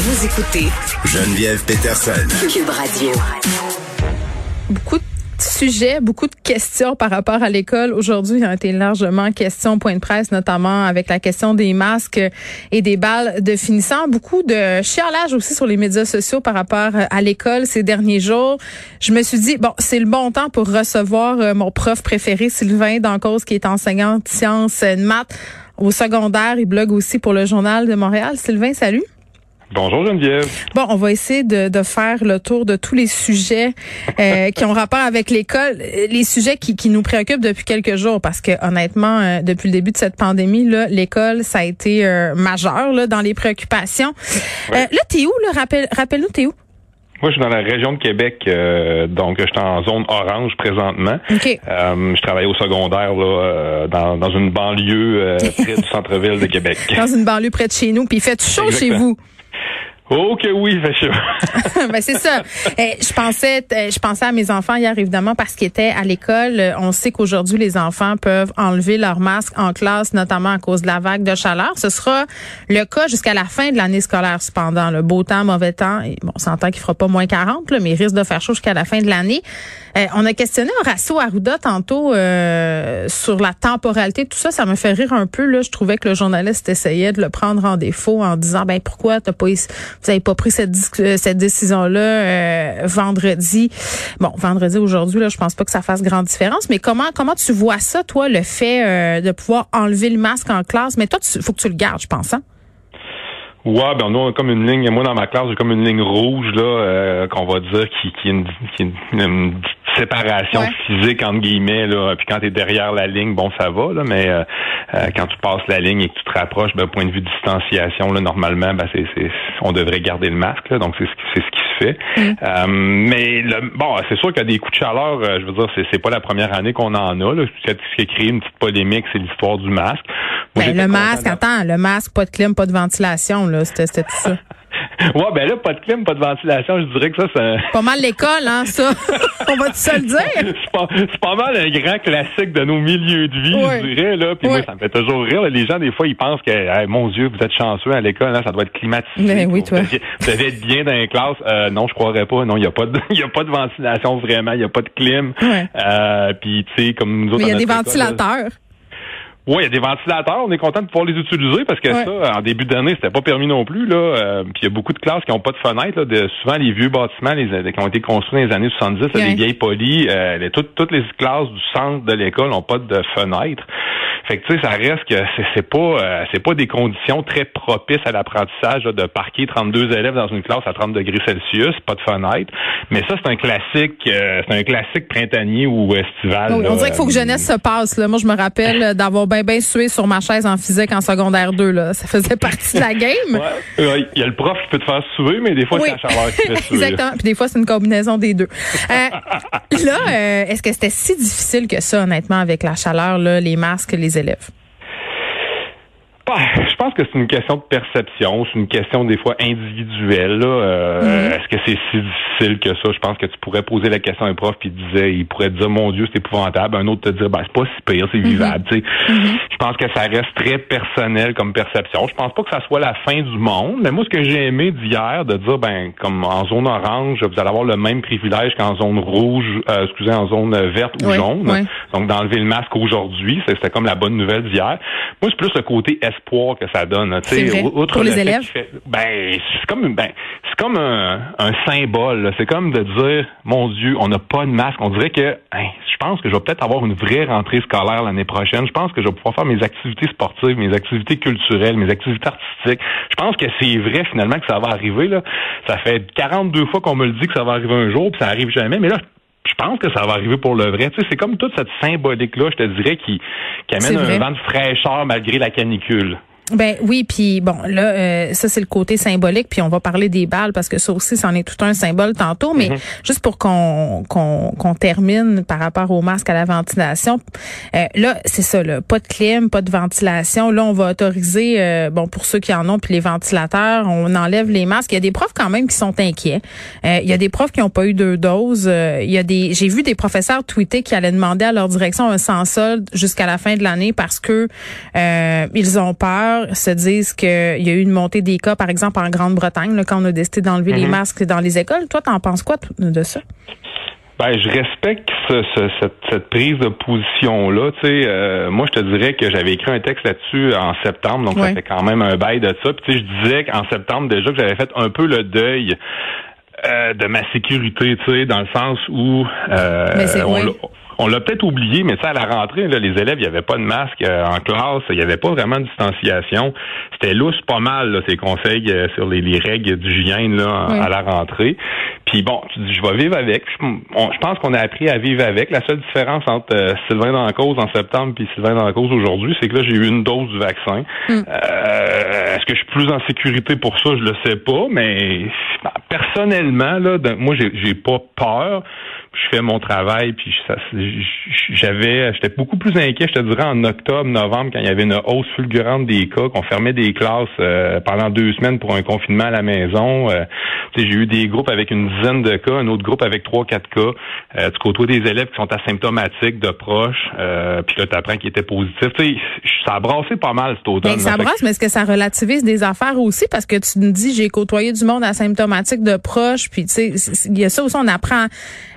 Vous écoutez Geneviève Peterson. Cube Radio. Beaucoup de sujets, beaucoup de questions par rapport à l'école. Aujourd'hui, il a été largement question, point de presse, notamment avec la question des masques et des balles de finissant. Beaucoup de chialage aussi sur les médias sociaux par rapport à l'école ces derniers jours. Je me suis dit, bon, c'est le bon temps pour recevoir euh, mon prof préféré, Sylvain Dancause, qui est enseignant de sciences de maths au secondaire. Il blogue aussi pour le Journal de Montréal. Sylvain, salut. Bonjour Geneviève. Bon, on va essayer de, de faire le tour de tous les sujets euh, qui ont rapport avec l'école, les sujets qui, qui nous préoccupent depuis quelques jours, parce que honnêtement, euh, depuis le début de cette pandémie, là, l'école, ça a été euh, majeur là, dans les préoccupations. là, t'es où? Là? Rappelle, rappelle-nous, t'es où? Moi, je suis dans la région de Québec, donc je suis en zone orange présentement. je travaille au secondaire là, dans, dans une banlieue près du centre-ville de Québec. Dans une banlieue près de chez nous, puis il fait chaud chez vous. Oh que oui, fait ben c'est ça. Eh, je pensais, eh, je pensais à mes enfants hier évidemment parce qu'ils étaient à l'école. On sait qu'aujourd'hui les enfants peuvent enlever leur masque en classe, notamment à cause de la vague de chaleur. Ce sera le cas jusqu'à la fin de l'année scolaire. Cependant, le beau temps, mauvais temps. bon, on s'entend qu'il fera pas moins 40, là, mais il risque de faire chaud jusqu'à la fin de l'année. Eh, on a questionné Horacio Arruda tantôt euh, sur la temporalité. Tout ça, ça me fait rire un peu. Là, je trouvais que le journaliste essayait de le prendre en défaut en disant, ben pourquoi t'as pas vous n'avez pas pris cette, euh, cette décision-là euh, vendredi. Bon, vendredi aujourd'hui, là, je pense pas que ça fasse grande différence. Mais comment comment tu vois ça, toi, le fait euh, de pouvoir enlever le masque en classe? Mais toi, il faut que tu le gardes, je pense. Hein? Ouais, ben nous on a comme une ligne. Moi dans ma classe j'ai comme une ligne rouge là qu'on va dire qui, qui est une, qui est une séparation physique entre guillemets là. Puis quand tu es derrière la ligne bon ça va là mais euh, euh, quand tu passes la ligne et que tu te rapproches d'un point de vue de distanciation là normalement ben c'est on devrait garder le masque là, donc c'est ce qui c'est ce qui se fait. Mm. euh, mais le, bon c'est sûr qu'il y a des coups de chaleur je veux dire c'est c'est pas la première année qu'on en a là. Ce qui a créé une petite polémique c'est l'histoire du masque. Ben, le masque attends le masque pas de clim pas de ventilation là. C'était tout ça Ouais, ben là, pas de clim, pas de ventilation, je dirais que ça, c'est... Pas mal l'école, hein, ça. On va ça le dire? C'est pas, pas, mal un grand classique de nos milieux de vie, je dirais, là. Puis moi, ça me fait toujours rire. Les gens, des fois, ils pensent que, mon Dieu, vous êtes chanceux à l'école, hein, ça doit être climatisé. Mais ben oui, toi. Vous devez être bien dans les classes. Euh, non, je croirais pas. Non, il n'y a pas de, y a pas de ventilation vraiment. Il n'y a pas de clim. Euh, puis, tu sais, comme nous autres. Mais il y a des ventilateurs. Oui, il y a des ventilateurs. On est content de pouvoir les utiliser parce que ça, en début d'année, c'était pas permis non plus. Là. Euh, puis il y a beaucoup de classes qui n'ont pas de fenêtres. Là, de, souvent, les vieux bâtiments les, qui ont été construits dans les années 70, les vieilles polies, euh, les, toutes, toutes les classes du centre de l'école n'ont pas de fenêtres. Fait que tu sais, ça reste que c'est pas euh, c'est pas des conditions très propices à l'apprentissage de parquer 32 élèves dans une classe à 30 degrés Celsius, pas de fenêtre. Mais ça, c'est un classique euh, c'est un classique printanier ou estival. on dirait qu'il faut que jeunesse se passe. Là. Moi, je me rappelle d'avoir bien bien sué sur ma chaise en physique en secondaire 2. Là. Ça faisait partie de la game. Ouais. Il y a le prof qui peut te faire suer, mais des fois, c'est la chaleur qui fait suer. Exactement. Puis des fois, c'est une combinaison des deux. Euh, là, est-ce que c'était si difficile que ça, honnêtement, avec la chaleur, là, les masques, les élèves? Bah, je pense que c'est une question de perception, c'est une question des fois individuelle. Euh, mm-hmm. Est-ce que c'est si difficile que ça? Je pense que tu pourrais poser la question à un prof puis il disait, il pourrait te dire mon Dieu, c'est épouvantable. Un autre te dire ben c'est pas si pire, c'est mm-hmm. vivable. Mm-hmm. Je pense que ça reste très personnel comme perception. Je pense pas que ça soit la fin du monde, mais moi ce que j'ai aimé d'hier, de dire ben comme en zone orange, vous allez avoir le même privilège qu'en zone rouge, euh, excusez, en zone verte ou jaune. Donc d'enlever le masque aujourd'hui, c'était comme la bonne nouvelle d'hier. Moi, c'est plus le côté que ça donne. Vrai. Outre Pour les élèves? ben, c'est comme, ben, c'est comme un, un symbole. C'est comme de dire, mon Dieu, on n'a pas de masque. On dirait que, hein, je pense que je vais peut-être avoir une vraie rentrée scolaire l'année prochaine. Je pense que je vais pouvoir faire mes activités sportives, mes activités culturelles, mes activités artistiques. Je pense que c'est vrai finalement que ça va arriver. Là. Ça fait 42 fois qu'on me le dit que ça va arriver un jour, puis ça arrive jamais. Mais là, je pense que ça va arriver pour le vrai. Tu sais, c'est comme toute cette symbolique-là, je te dirais, qui, qui amène un vent de fraîcheur malgré la canicule. Ben oui, puis bon, là, euh, ça c'est le côté symbolique, puis on va parler des balles parce que ça aussi, c'en est tout un symbole tantôt, mais mm-hmm. juste pour qu'on qu'on termine par rapport au masque à la ventilation, euh, là, c'est ça, là, pas de clim, pas de ventilation. Là, on va autoriser, euh, bon, pour ceux qui en ont, puis les ventilateurs, on enlève les masques. Il y a des profs quand même qui sont inquiets. il y a des profs qui n'ont pas eu deux doses. il y a des, j'ai vu des professeurs tweeter qui allaient demander à leur direction un sans solde jusqu'à la fin de l'année parce que ils ont peur se disent qu'il y a eu une montée des cas, par exemple en Grande-Bretagne, quand on a décidé d'enlever les mhm. masques dans les écoles. Toi, t'en penses quoi de ça? Ben, je respecte cette, prise de position-là. Tu sais, euh, moi, je te dirais que j'avais écrit un texte là-dessus en septembre, donc ça fait quand même un bail de ça. Puis, tu sais, je disais qu'en septembre déjà que j'avais fait un peu le deuil euh, de ma sécurité, tu sais, dans le sens où euh, on l'a peut-être oublié, mais ça à la rentrée, là, les élèves, il n'y avait pas de masque euh, en classe, il n'y avait pas vraiment de distanciation. C'était lousse pas mal, là, ces conseils euh, sur les, règles d'hygiène là, à la rentrée. Puis bon, tu dis, je vais vivre avec. Je, pense qu'on a appris à vivre avec. La seule différence entre euh, Sylvain dans la cause en septembre puis Sylvain dans la cause aujourd'hui, c'est que là, j'ai eu une dose du vaccin. Mm. Est-ce que je suis plus en sécurité pour ça? Je le sais pas, mais personnellement, là, moi, j'ai pas peur je fais mon travail, puis j'avais, j'étais beaucoup plus inquiet, je te dirais, en octobre, novembre, quand il y avait une hausse fulgurante des cas, qu'on fermait des classes euh, pendant deux semaines pour un confinement à la maison. Euh, j'ai eu des groupes avec une dizaine de cas, un autre groupe avec trois, quatre cas. Euh, tu côtoies des élèves qui sont asymptomatiques, de proches, euh, puis là, tu apprends qu'ils étaient positifs. Tu sais, ça a brassé pas mal cet automne. Ben, ça brasse, mais est-ce que ça relativise des affaires aussi? Parce que tu me dis, j'ai côtoyé du monde asymptomatique de proches, puis tu sais, il y a ça aussi, on apprend...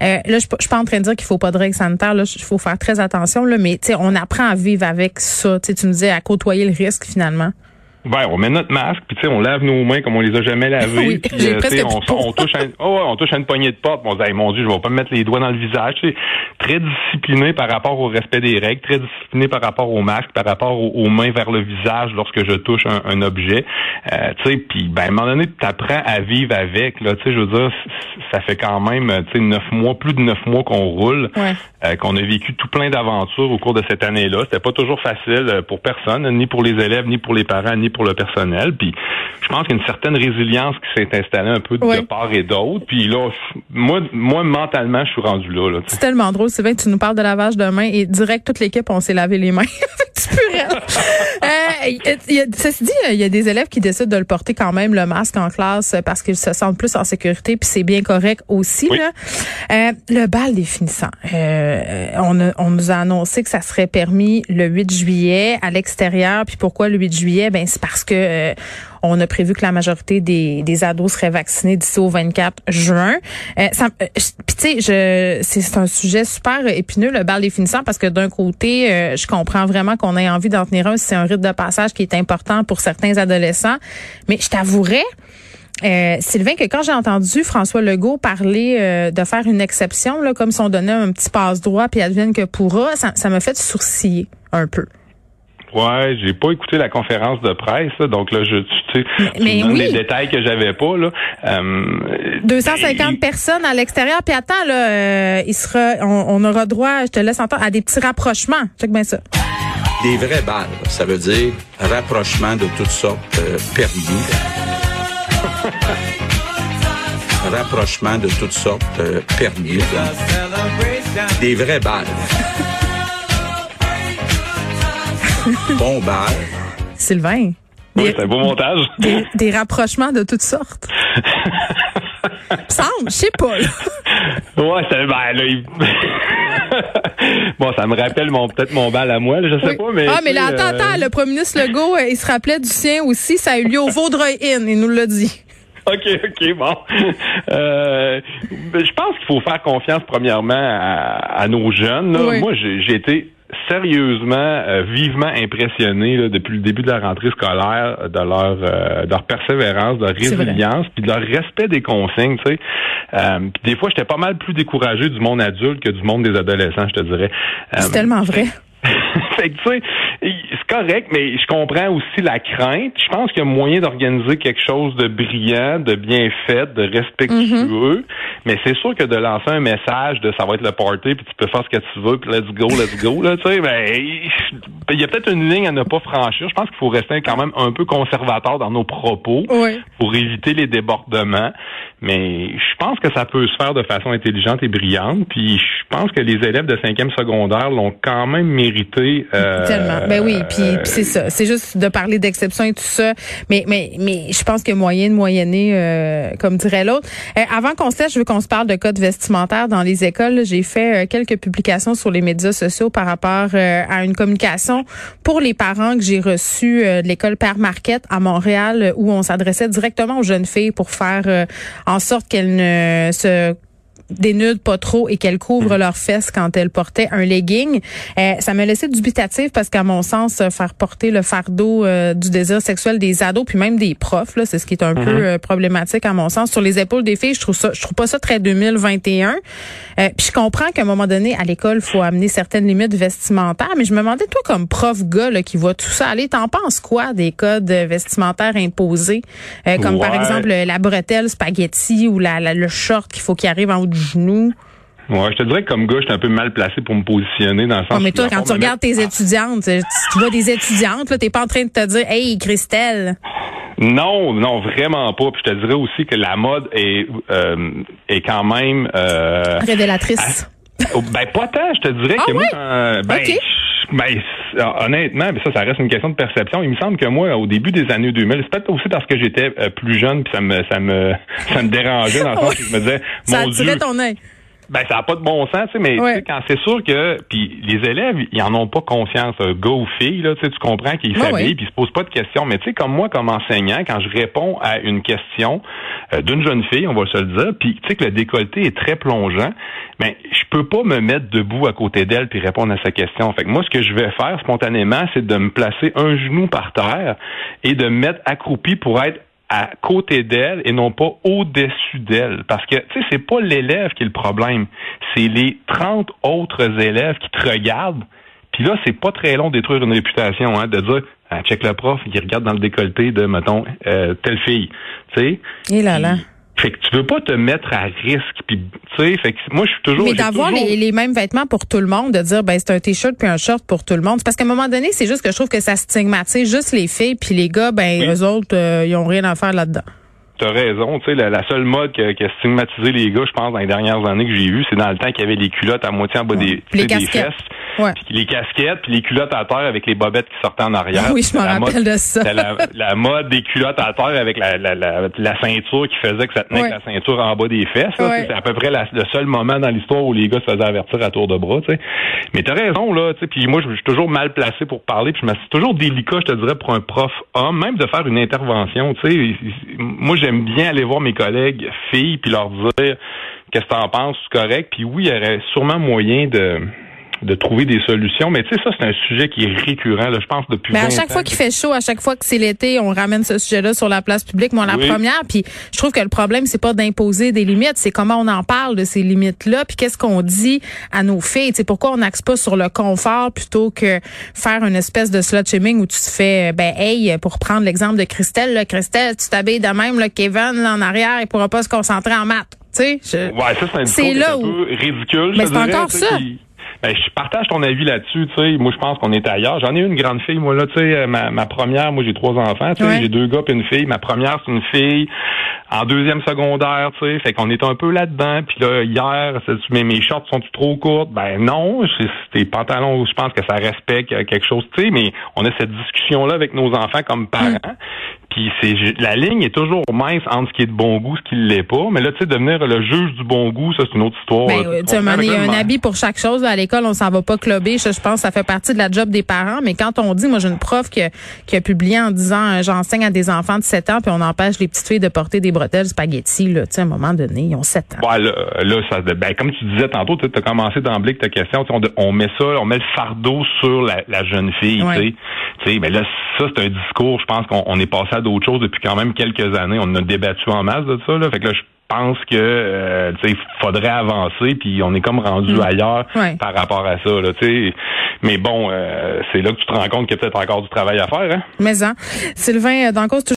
Euh, là, je, je suis pas en train de dire qu'il faut pas de règles sanitaires. Là, il faut faire très attention. Là, mais on apprend à vivre avec ça. tu me disais à côtoyer le risque finalement. Ben, on met notre masque, puis tu sais, on lave nos mains comme on les a jamais lavées. oui, puis, euh, on, on, touche un, oh, on touche à une poignée de porte. On dit, mon Dieu, je vais pas me mettre les doigts dans le visage. très discipliné par rapport au respect des règles, très discipliné par rapport au masque, par rapport aux, mains vers le visage lorsque je touche un, objet. Euh, tu sais, puis ben, à un moment donné, tu apprends à vivre avec. Là, tu sais, je veux dire, ça fait quand même, tu sais, neuf mois, plus de neuf mois qu'on roule, euh, qu'on a vécu tout plein d'aventures au cours de cette année-là. C'était pas toujours facile euh, pour personne, ni pour les élèves, ni pour les parents, ni pour le personnel. Puis je pense qu'il y a une certaine résilience qui s'est installée un peu de part et d'autre. Puis là, moi, moi mentalement, je suis rendu là. là c'est tellement drôle, c'est vrai que tu nous parles de lavage de mains et direct toute l'équipe, on s'est lavé les mains. tu peux euh, y a, ceci dit, il y a des élèves qui décident de le porter quand même le masque en classe parce qu'ils se sentent plus en sécurité, puis c'est bien correct aussi. Là. Euh, le bal des finissants, euh, on, on nous a annoncé que ça serait permis le 8 juillet à l'extérieur. Puis pourquoi le 8 juillet? Ben c'est parce que euh, on a prévu que la majorité des, des ados seraient vaccinés d'ici au 24 juin. Euh, euh, tu sais, c'est un sujet super épineux le bal des finissants parce que d'un côté, euh, je comprends vraiment qu'on ait envie d'en tenir un. C'est un rite de passage qui est important pour certains adolescents, mais je t'avouerais. Euh, Sylvain, que quand j'ai entendu François Legault parler de faire une exception, là, comme si on donnait un petit passe-droit puis advienne que pourra, ça, me fait sourciller un peu. Ouais, j'ai pas écouté la conférence de presse, donc là, je, tu sais, mais, les détails que j'avais pas là. 250 euh, personnes à l'extérieur, puis attends là, euh, il sera, on, aura droit, je te laisse entendre, à des petits rapprochements. Check bien ça. Des vraies balles, ça veut dire rapprochement de toutes sortes euh, permis. rapprochement de toutes sortes permis. Des vraies balles. bon bal. Sylvain. Oui, c'est un beau montage. Des, rapprochements de toutes sortes. semble, je sais pas. ouais, c'est ben là, bon, ça me rappelle mon peut-être mon bal à moi, je sais pas, mais. Ah, mais là, attends, attends, euh, le premier ministre Legault, euh, il se rappelait du sien aussi, ça a eu lieu au Vaudreuil Inn, il nous l'a dit. OK, OK, bon. Euh, ben, je pense qu'il faut faire confiance premièrement à, nos jeunes. Moi, j'ai été sérieusement, euh, vivement impressionné depuis le début de la rentrée scolaire de leur, euh, de leur persévérance, de leur résilience, puis de leur respect des consignes. Tu sais. Euh, des fois, j'étais pas mal plus découragé du monde adulte que du monde des adolescents, je te dirais. C'est tellement vrai. fait que, tu sais, c'est correct, mais je comprends aussi la crainte. Je pense qu'il y a moyen d'organiser quelque chose de brillant, de bien fait, de respectueux. Mais c'est sûr que de lancer un message de ça va être le party, puis tu peux faire ce que tu veux, puis let's go, let's go, là, tu sais, ben, il y a peut-être une ligne à ne pas franchir. Je pense qu'il faut rester quand même un peu conservateur dans nos propos pour éviter les débordements. Mais je pense que ça peut se faire de façon intelligente et brillante. Puis je pense que les élèves de cinquième secondaire l'ont quand même mérité mérité. Euh, Tellement. Ben oui, puis, c'est ça. C'est juste de parler d'exception et tout ça. Mais mais mais je pense que moyen de moyenner, euh, comme dirait l'autre. Euh, avant qu'on se laisse, je veux qu'on se parle de code vestimentaire dans les écoles. J'ai fait quelques publications sur les médias sociaux par rapport à une communication pour les parents que j'ai reçue de l'école Père Marquette à Montréal, où on s'adressait directement aux jeunes filles pour faire en sorte qu'elles ne se dénudent pas trop et qu'elles couvrent mm. leurs fesses quand elles portaient un legging. Euh, ça me laissait dubitatif parce qu'à mon sens, faire porter le fardeau euh, du désir sexuel des ados puis même des profs, là, c'est ce qui est un peu mm-hmm. euh, problématique à mon sens sur les épaules des filles. Je trouve ça, je trouve pas ça très 2021. puis je comprends qu'à un moment donné à l'école, faut amener certaines limites vestimentaires, mais je me demandais toi comme prof gars là, qui voit tout ça aller, t'en penses quoi des codes vestimentaires imposés, comme par exemple la bretelle spaghetti ou la, le short qu'il faut qu'il arrive en haut genoux. Ouais, je te dirais que comme gars, je suis un peu mal placé pour me positionner dans le sens. Oh, mais toi, quand tu regardes tes étudiantes, tu vois des étudiantes, là, t'es pas en train de te dire, hey, Christelle. Non, non, vraiment pas. Puis je te dirais aussi que la mode est euh, est quand même euh, révélatrice. Oh, ben pas tant, je te dirais ah que moi, euh, ben, ben honnêtement, mais ça, ça reste une question de perception. Il me semble que moi, au début des années 2000, c'est peut-être aussi parce que j'étais euh, plus jeune, puis ça me, ça me, ça me dérangeait dans le sens où je me disais, ça mon Dieu, ton œil. Ben, ça n'a pas de bon sens, mais quand c'est sûr que, puis les élèves, ils en ont pas conscience, un gars ou fille, là, tu comprends qu'ils s'habillent, puis ils se posent pas de questions. Mais tu sais, comme moi, comme enseignant, quand je réponds à une question euh, d'une jeune fille, on va se le dire, puis tu sais que le décolleté est très plongeant, mais ben, je peux pas me mettre debout à côté d'elle puis répondre à sa question. Fait que moi, ce que je vais faire spontanément, c'est de me placer un genou par terre et de me mettre accroupi pour être à côté d'elle et non pas au-dessus d'elle. Parce que, tu sais, c'est pas l'élève qui est le problème. C'est les 30 autres élèves qui te regardent. Puis là, c'est pas très long de détruire une réputation, hein, de dire, ah, check le prof, il regarde dans le décolleté de, mettons, euh, telle fille. Tu sais? Et là là. Fait que tu veux pas te mettre à risque. Puis, tu sais, fait que moi, je suis toujours. Mais d'avoir les, les, mêmes vêtements pour tout le monde, de dire, ben, c'est un t-shirt puis un short pour tout le monde. Parce qu'à un moment donné, c'est juste que je trouve que ça stigmatise juste les filles, puis les gars, ben, eux autres, euh, ils ont rien à faire là-dedans. T'as raison, tu sais, la, seule mode qui a, stigmatisé les gars, je pense, dans les dernières années que j'ai vu, c'est dans le temps qu'il y avait les culottes à moitié en bas des, des fesses. Ouais. les casquettes, puis les culottes à terre avec les bobettes qui sortaient en arrière. Oui, je me rappelle de ça. La, la, mode des culottes à terre avec la, la, la, ceinture qui faisait que ça tenait avec la ceinture en bas des fesses. C'est à peu près le seul moment dans l'histoire où les gars se faisaient avertir à tour de bras. sais. Mais t'as raison, là. Puis moi, je suis toujours mal placé pour parler. Puis c'est toujours délicat, je te dirais, pour un prof homme, même de faire une intervention. sais. Moi, j'aime bien aller voir mes collègues filles puis leur dire qu'est-ce que t'en penses, c'est correct. Puis oui, il y aurait sûrement moyen de de trouver des solutions. Mais tu sais, ça, c'est un sujet qui est récurrent, là, je pense, depuis Mais à chaque fois qu'il fait chaud, à chaque fois que c'est l'été, on ramène ce sujet-là sur la place publique. Moi, la première, puis je trouve que le problème, c'est pas d'imposer des limites, c'est comment on en parle de ces limites-là, puis qu'est-ce qu'on dit à nos filles. Tu sais, pourquoi on n'axe pas sur le confort plutôt que faire une espèce de slut-shaming où tu te fais, ben, hey, pour prendre l'exemple de Christelle, là, Christelle, tu t'habilles de même, là, Kevin, là, en arrière, il pourra pas se concentrer en maths. Tu sais, je... Ouais, ça, c'est là un peu ridicule. Mais c'est encore ça. Ben, je partage ton avis là-dessus. Tu sais, moi, je pense qu'on est ailleurs. J'en ai une grande fille, moi là. Tu sais, euh, ma, ma première, moi, j'ai trois enfants. Tu sais, j'ai deux gars et une fille. Ma première, c'est une fille en deuxième secondaire. Tu sais, fait qu'on est un peu là-dedans. Puis là, hier, mais mes shorts sont trop courtes? Ben non, tes pantalons. Je pense que ça respecte quelque chose. Tu sais, mais on a cette discussion là avec nos enfants comme parents. Mm. Puis c'est la ligne est toujours mince entre ce qui est de bon goût, ce qui l'est pas. Mais là, tu sais, devenir le juge du bon goût, ça c'est une autre histoire. Ben, tu il y a un habit pour chaque chose. à l'école, on s'en va pas clubber. Je, je pense que ça fait partie de la job des parents. Mais quand on dit, moi j'ai une prof qui, qui a publié en disant, euh, j'enseigne à des enfants de 7 ans, puis on empêche les petites filles de porter des bretelles spaghetti. Là, tu sais, à un moment donné, ils ont 7 ans. Ouais, là, là ça, ben, comme tu disais tantôt, tu as commencé d'emblée avec ta question. On, on, met ça, on met le fardeau sur la, la jeune fille. Tu sais, mais là, ça c'est un discours. Je pense qu'on est passé à d'autres choses depuis quand même quelques années. On a débattu en masse de ça. Là. Fait que là, je pense que euh, il faudrait avancer, puis on est comme rendu mm. ailleurs par rapport à ça. Là, mais bon, euh, c'est là que tu te rends compte qu'il y a peut-être encore du travail à faire. Hein? Mais hein, Sylvain, dans cause